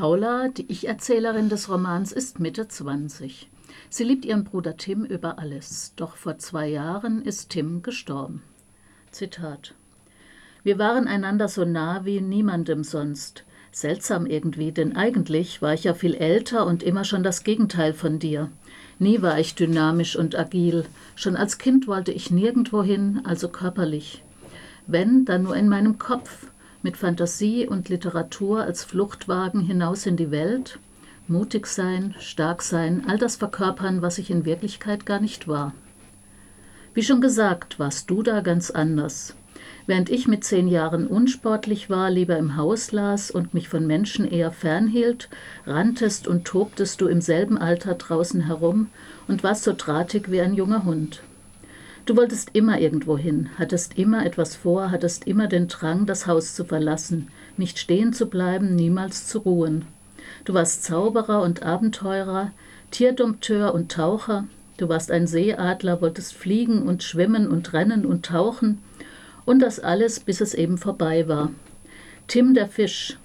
Paula, die Ich-Erzählerin des Romans, ist Mitte 20. Sie liebt ihren Bruder Tim über alles, doch vor zwei Jahren ist Tim gestorben. Zitat Wir waren einander so nah wie niemandem sonst. Seltsam irgendwie, denn eigentlich war ich ja viel älter und immer schon das Gegenteil von dir. Nie war ich dynamisch und agil. Schon als Kind wollte ich nirgendwo hin, also körperlich. Wenn, dann nur in meinem Kopf, mit Fantasie und Literatur als Fluchtwagen hinaus in die Welt. Mutig sein, stark sein, all das verkörpern, was ich in Wirklichkeit gar nicht war. Wie schon gesagt, warst du da ganz anders. Während ich mit zehn Jahren unsportlich war, lieber im Haus las und mich von Menschen eher fernhielt, ranntest und tobtest du im selben Alter draußen herum und warst so drahtig wie ein junger Hund. Du wolltest immer irgendwo hin, hattest immer etwas vor, hattest immer den Drang, das Haus zu verlassen, nicht stehen zu bleiben, niemals zu ruhen. Du warst Zauberer und Abenteurer, Tierdompteur und Taucher, du warst ein Seeadler, wolltest fliegen und schwimmen und rennen und tauchen, und das alles, bis es eben vorbei war. Tim der Fisch,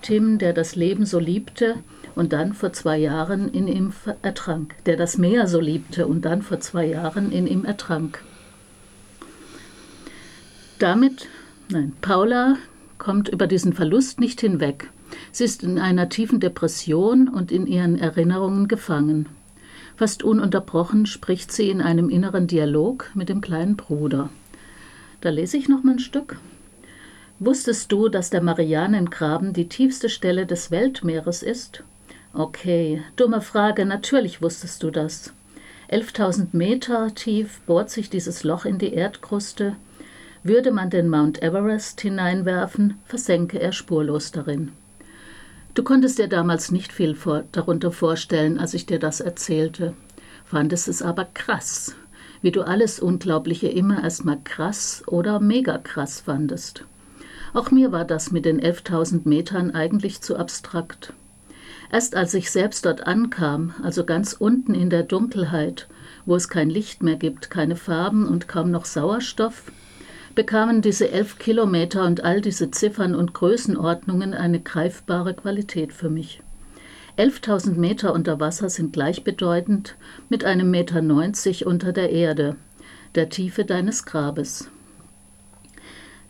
Tim, der das Leben so liebte und dann vor zwei Jahren in ihm ertrank, der das Meer so liebte und dann vor zwei Jahren in ihm ertrank. Damit, nein, Paula kommt über diesen Verlust nicht hinweg. Sie ist in einer tiefen Depression und in ihren Erinnerungen gefangen. Fast ununterbrochen spricht sie in einem inneren Dialog mit dem kleinen Bruder. Da lese ich noch mal ein Stück. Wusstest du, dass der Marianengraben die tiefste Stelle des Weltmeeres ist? Okay, dumme Frage, natürlich wusstest du das. 11.000 Meter tief bohrt sich dieses Loch in die Erdkruste. Würde man den Mount Everest hineinwerfen, versenke er spurlos darin. Du konntest dir damals nicht viel vor, darunter vorstellen, als ich dir das erzählte, fandest es aber krass wie du alles Unglaubliche immer erstmal krass oder mega krass fandest. Auch mir war das mit den 11.000 Metern eigentlich zu abstrakt. Erst als ich selbst dort ankam, also ganz unten in der Dunkelheit, wo es kein Licht mehr gibt, keine Farben und kaum noch Sauerstoff, bekamen diese elf Kilometer und all diese Ziffern und Größenordnungen eine greifbare Qualität für mich. 11.000 Meter unter Wasser sind gleichbedeutend mit einem Meter 90 unter der Erde, der Tiefe deines Grabes.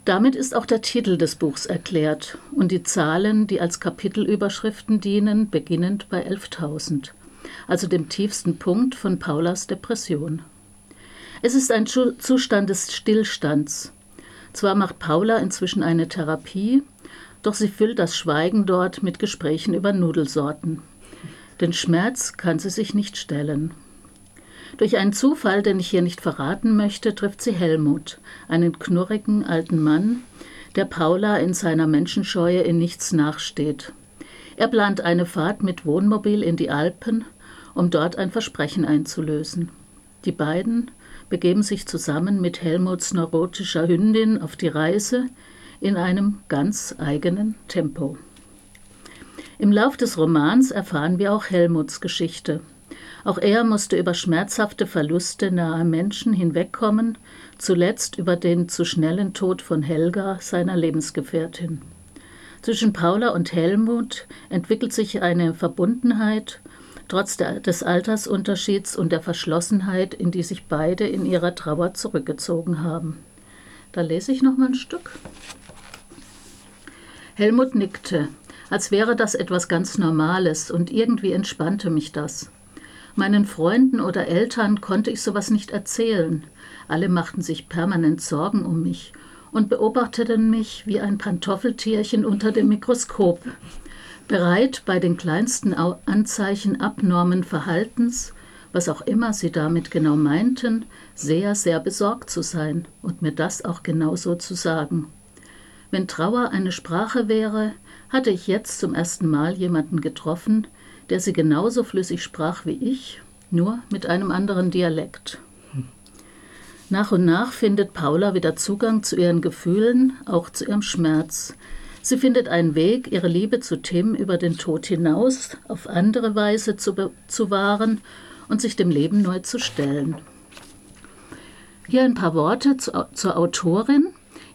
Damit ist auch der Titel des Buchs erklärt und die Zahlen, die als Kapitelüberschriften dienen, beginnend bei 11.000, also dem tiefsten Punkt von Paulas Depression. Es ist ein Zustand des Stillstands. Zwar macht Paula inzwischen eine Therapie, doch sie füllt das Schweigen dort mit Gesprächen über Nudelsorten. Den Schmerz kann sie sich nicht stellen. Durch einen Zufall, den ich hier nicht verraten möchte, trifft sie Helmut, einen knurrigen alten Mann, der Paula in seiner Menschenscheue in nichts nachsteht. Er plant eine Fahrt mit Wohnmobil in die Alpen, um dort ein Versprechen einzulösen. Die beiden begeben sich zusammen mit Helmuts neurotischer Hündin auf die Reise, in einem ganz eigenen Tempo. Im Lauf des Romans erfahren wir auch Helmuts Geschichte. Auch er musste über schmerzhafte Verluste naher Menschen hinwegkommen, zuletzt über den zu schnellen Tod von Helga, seiner Lebensgefährtin. Zwischen Paula und Helmut entwickelt sich eine Verbundenheit, trotz der, des Altersunterschieds und der Verschlossenheit, in die sich beide in ihrer Trauer zurückgezogen haben. Da lese ich noch mal ein Stück. Helmut nickte, als wäre das etwas ganz Normales, und irgendwie entspannte mich das. Meinen Freunden oder Eltern konnte ich sowas nicht erzählen. Alle machten sich permanent Sorgen um mich und beobachteten mich wie ein Pantoffeltierchen unter dem Mikroskop, bereit bei den kleinsten Anzeichen abnormen Verhaltens, was auch immer sie damit genau meinten, sehr, sehr besorgt zu sein und mir das auch genauso zu sagen. Wenn Trauer eine Sprache wäre, hatte ich jetzt zum ersten Mal jemanden getroffen, der sie genauso flüssig sprach wie ich, nur mit einem anderen Dialekt. Nach und nach findet Paula wieder Zugang zu ihren Gefühlen, auch zu ihrem Schmerz. Sie findet einen Weg, ihre Liebe zu Tim über den Tod hinaus auf andere Weise zu, zu wahren und sich dem Leben neu zu stellen. Hier ein paar Worte zu, zur Autorin.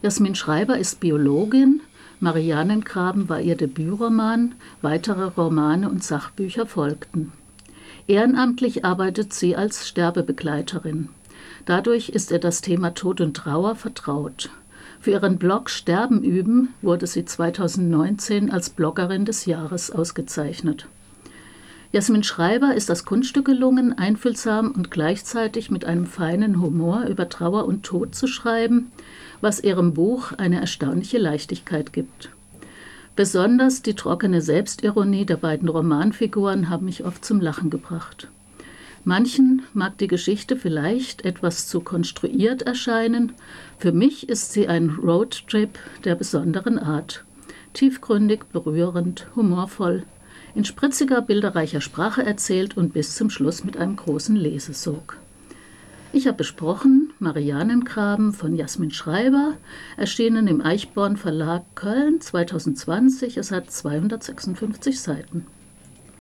Jasmin Schreiber ist Biologin, Marianengraben war ihr Debütroman, weitere Romane und Sachbücher folgten. Ehrenamtlich arbeitet sie als Sterbebegleiterin. Dadurch ist ihr das Thema Tod und Trauer vertraut. Für ihren Blog Sterben üben wurde sie 2019 als Bloggerin des Jahres ausgezeichnet. Jasmin Schreiber ist das Kunststück gelungen, einfühlsam und gleichzeitig mit einem feinen Humor über Trauer und Tod zu schreiben, was ihrem Buch eine erstaunliche Leichtigkeit gibt. Besonders die trockene Selbstironie der beiden Romanfiguren haben mich oft zum Lachen gebracht. Manchen mag die Geschichte vielleicht etwas zu konstruiert erscheinen, für mich ist sie ein Roadtrip der besonderen Art. Tiefgründig, berührend, humorvoll, in spritziger, bilderreicher Sprache erzählt und bis zum Schluss mit einem großen Lesesog. Ich habe besprochen Marianengraben von Jasmin Schreiber, erschienen im Eichborn Verlag Köln 2020. Es hat 256 Seiten.